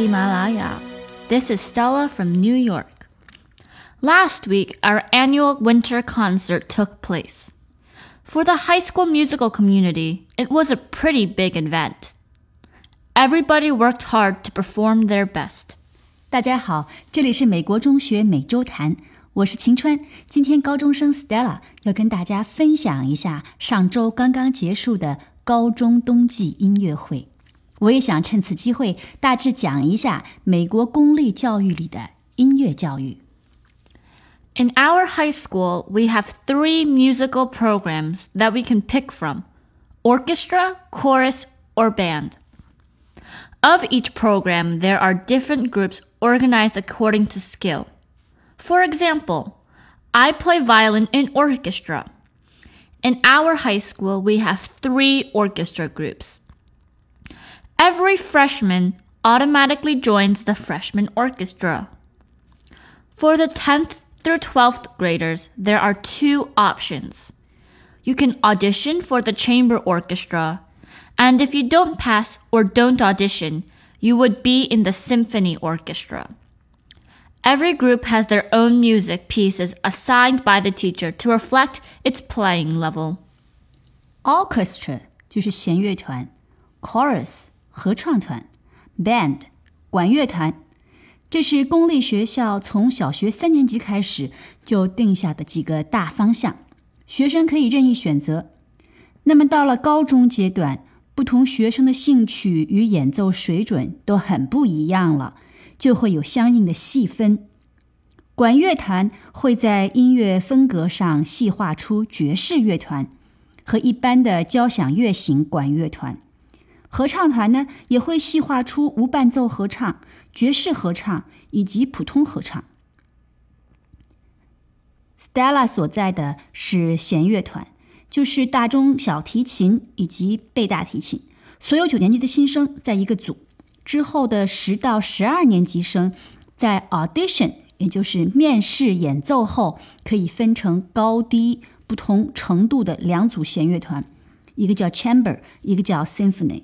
Himalaya. This is Stella from New York. Last week, our annual winter concert took place. For the high school musical community, it was a pretty big event. Everybody worked hard to perform their best. 大家好，这里是美国中学每周谈，我是晴川。今天高中生 Stella 要跟大家分享一下上周刚刚结束的高中冬季音乐会。 我也想趁此机会大致讲一下美国公立教育里的音乐教育。In our high school, we have three musical programs that we can pick from orchestra, chorus, or band. Of each program, there are different groups organized according to skill. For example, I play violin in orchestra. In our high school, we have three orchestra groups. Every freshman automatically joins the freshman orchestra. For the 10th through 12th graders, there are two options. You can audition for the chamber orchestra and if you don't pass or don't audition, you would be in the symphony orchestra. Every group has their own music pieces assigned by the teacher to reflect its playing level. Orchestra 就是弦乐团，chorus 合唱团，band 管乐团。这是公立学校从小学三年级开始就定下的几个大方向，学生可以任意选择。那么到了高中阶段，不同学生的兴趣与演奏水准都很不一样了，就会有相应的细分。管乐团会在音乐风格上细化出爵士乐团和一般的交响乐型管乐团；合唱团呢，也会细化出无伴奏合唱、爵士合唱以及普通合唱。Stella 所在的是弦乐团。就是大中小提琴以及贝大提琴，所有九年级的新生在一个组，之后的十到十二年级生在 audition，也就是面试演奏后，可以分成高低不同程度的两组弦乐团，一个叫 chamber，一个叫 symphony。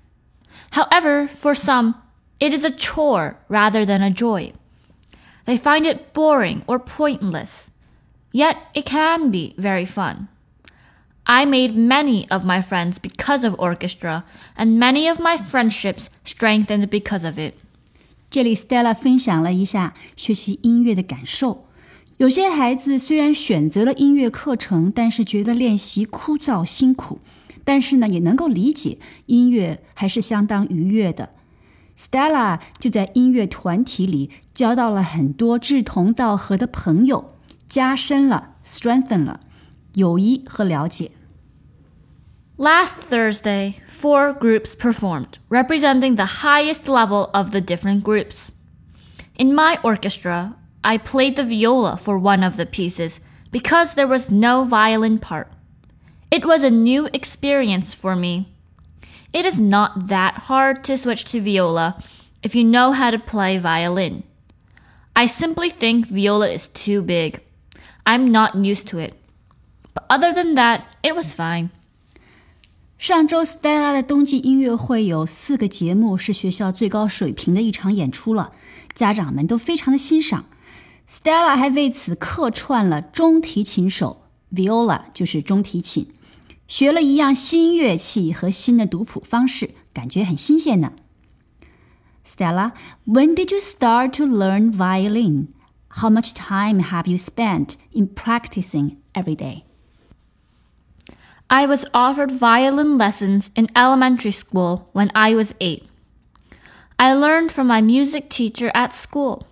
However, for some, it is a chore rather than a joy. They find it boring or pointless. Yet it can be very fun. I made many of my friends because of orchestra, and many of my friendships strengthened because of it. 这里 Stella 分享了一下学习音乐的感受。有些孩子虽然选择了音乐课程，但是觉得练习枯燥辛苦， 但是呢，也能够理解音乐还是相当愉悦的。Stella 就在音乐团体里交到了很多志同道合的朋友，加深了 strengthen 了友谊和了解。Last Thursday, four groups performed, representing the highest level of the different groups. In my orchestra, I played the viola for one of the pieces because there was no violin part. It was a new experience for me. It is not that hard to switch to viola if you know how to play violin. I simply think viola is too big. I'm not used to it. But other than that, it was fine. 上周 Stella 的冬季音乐会有四个节目是学校最高水平的一场演出了，家长们都非常的欣赏。Stella 还为此客串了中提琴手 viola，就是中提琴。 学了一样新乐器和新的读谱方式，感觉很新鲜呢。Stella, when did you start to learn violin? How much time have you spent in practicing every day? I was offered violin lessons in elementary school when I was eight. I learned from my music teacher at school.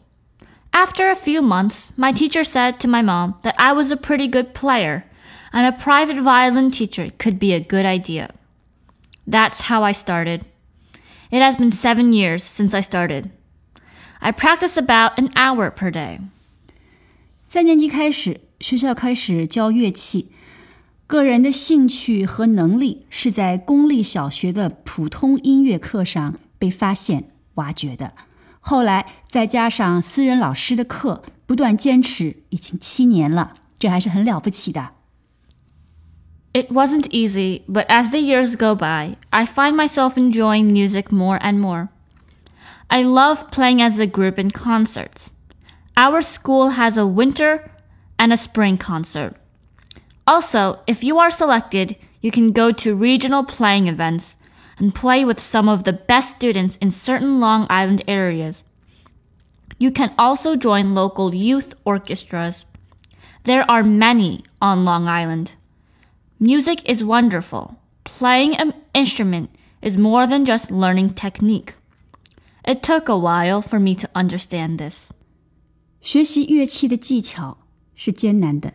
After a few months, my teacher said to my mom that I was a pretty good player and a private violin teacher could be a good idea. That's how I started. It has been seven years since I started. I practice about an hour per day. 三年级开始，学校开始教乐器。个人的兴趣和能力是在公立小学的普通音乐课上被发现、挖掘的。后来再加上私人老师的课，不断坚持，已经七年了，这还是很了不起的。 It wasn't easy, but as the years go by, I find myself enjoying music more and more. I love playing as a group in concerts. Our school has a winter and a spring concert. Also, if you are selected, you can go to regional playing events and play with some of the best students in certain Long Island areas. You can also join local youth orchestras. There are many on Long Island. Music is wonderful. Playing an instrument is more than just learning technique. It took a while for me to understand this. 学习乐器的技巧是艰难的。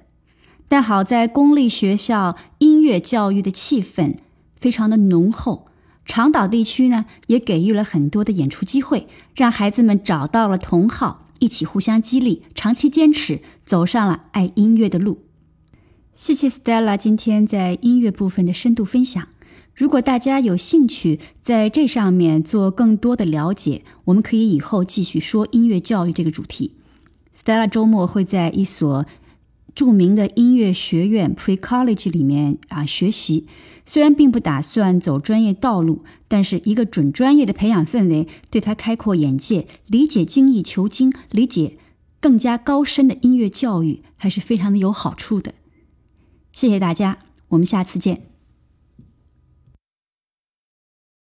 但好在公立学校音乐教育的气氛非常的浓厚，长岛地区呢也给予了很多的演出机会，让孩子们找到了同好，一起互相激励，长期坚持，走上了爱音乐的路。 谢谢 Stella 今天在音乐部分的深度分享。如果大家有兴趣在这上面做更多的了解，我们可以以后继续说音乐教育这个主题。Stella 周末会在一所。著名的音乐学院 Pre College 里面啊学习，虽然并不打算走专业道路，但是一个准专业的培养氛围对他开阔眼界、理解精益求精、理解更加高深的音乐教育还是非常的有好处的。谢谢大家，我们下次见。